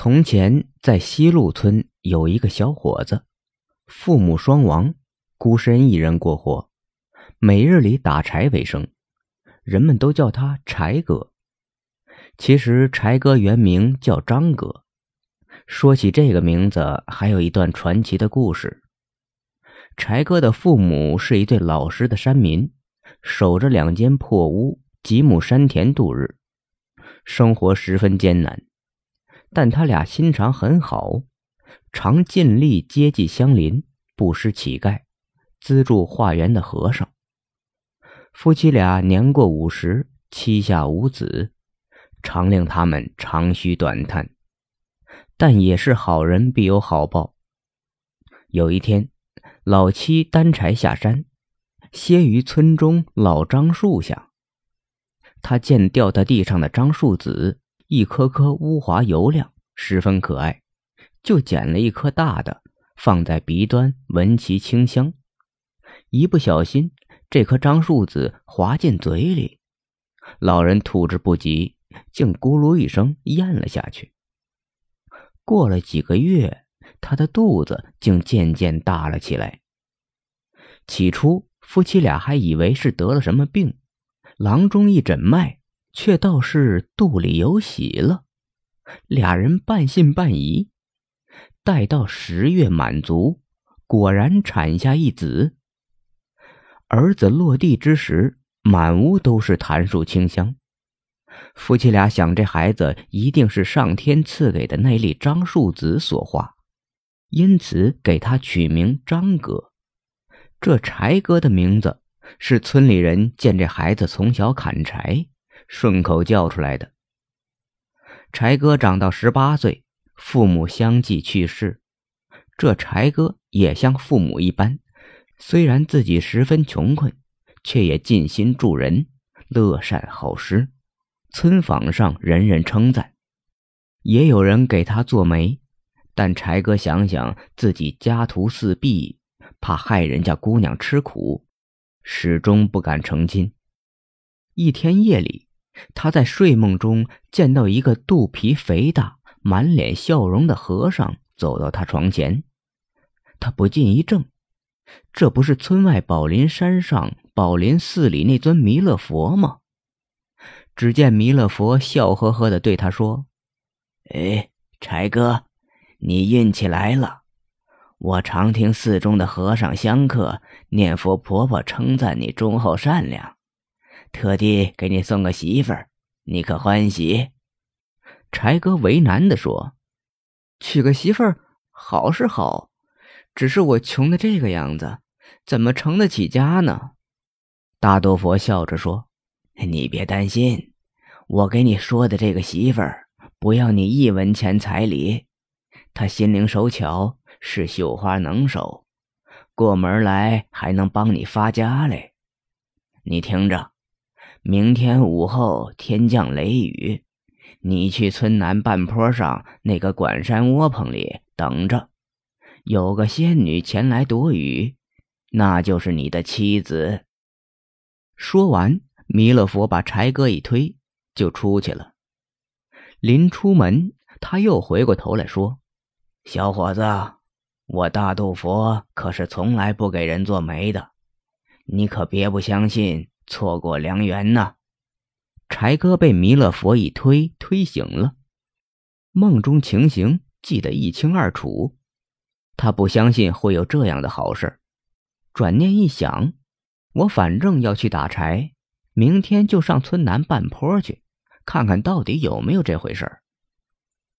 从前，在西路村有一个小伙子，父母双亡，孤身一人过活，每日里打柴为生，人们都叫他柴哥。其实，柴哥原名叫张哥。说起这个名字，还有一段传奇的故事。柴哥的父母是一对老实的山民，守着两间破屋，几亩山田度日，生活十分艰难。但他俩心肠很好，常尽力接济乡邻，布施乞丐，资助化缘的和尚。夫妻俩年过五十，膝下无子，常令他们长吁短叹。但也是好人必有好报。有一天，老七担柴下山，歇于村中老樟树下。他见掉在地上的樟树籽。一颗颗乌滑油亮，十分可爱，就捡了一颗大的，放在鼻端闻其清香。一不小心，这颗樟树籽滑进嘴里，老人吐之不及，竟咕噜一声咽了下去。过了几个月，他的肚子竟渐渐大了起来。起初，夫妻俩还以为是得了什么病，郎中一诊脉。却倒是肚里有喜了，俩人半信半疑。待到十月满足，果然产下一子。儿子落地之时，满屋都是檀树清香。夫妻俩想，这孩子一定是上天赐给的那粒樟树籽所化，因此给他取名张哥。这柴哥的名字，是村里人见这孩子从小砍柴。顺口叫出来的。柴哥长到十八岁，父母相继去世。这柴哥也像父母一般，虽然自己十分穷困，却也尽心助人，乐善好施。村坊上人人称赞，也有人给他做媒。但柴哥想想自己家徒四壁，怕害人家姑娘吃苦，始终不敢成亲。一天夜里。他在睡梦中见到一个肚皮肥大、满脸笑容的和尚走到他床前，他不禁一怔，这不是村外宝林山上宝林寺里那尊弥勒佛吗？只见弥勒佛笑呵呵地对他说：“哎，柴哥，你运气来了。我常听寺中的和尚香客念佛，婆婆称赞你忠厚善良。”特地给你送个媳妇儿，你可欢喜？柴哥为难的说：“娶个媳妇儿好是好，只是我穷的这个样子，怎么成得起家呢？”大肚佛笑着说：“你别担心，我给你说的这个媳妇儿，不要你一文钱彩礼，她心灵手巧，是绣花能手，过门来还能帮你发家嘞。你听着。”明天午后天降雷雨，你去村南半坡上那个管山窝棚里等着，有个仙女前来躲雨，那就是你的妻子。说完，弥勒佛把柴哥一推，就出去了。临出门，他又回过头来说：“小伙子，我大肚佛可是从来不给人做媒的，你可别不相信。”错过良缘呐！柴哥被弥勒佛一推，推醒了，梦中情形记得一清二楚。他不相信会有这样的好事，转念一想，我反正要去打柴，明天就上村南半坡去，看看到底有没有这回事儿。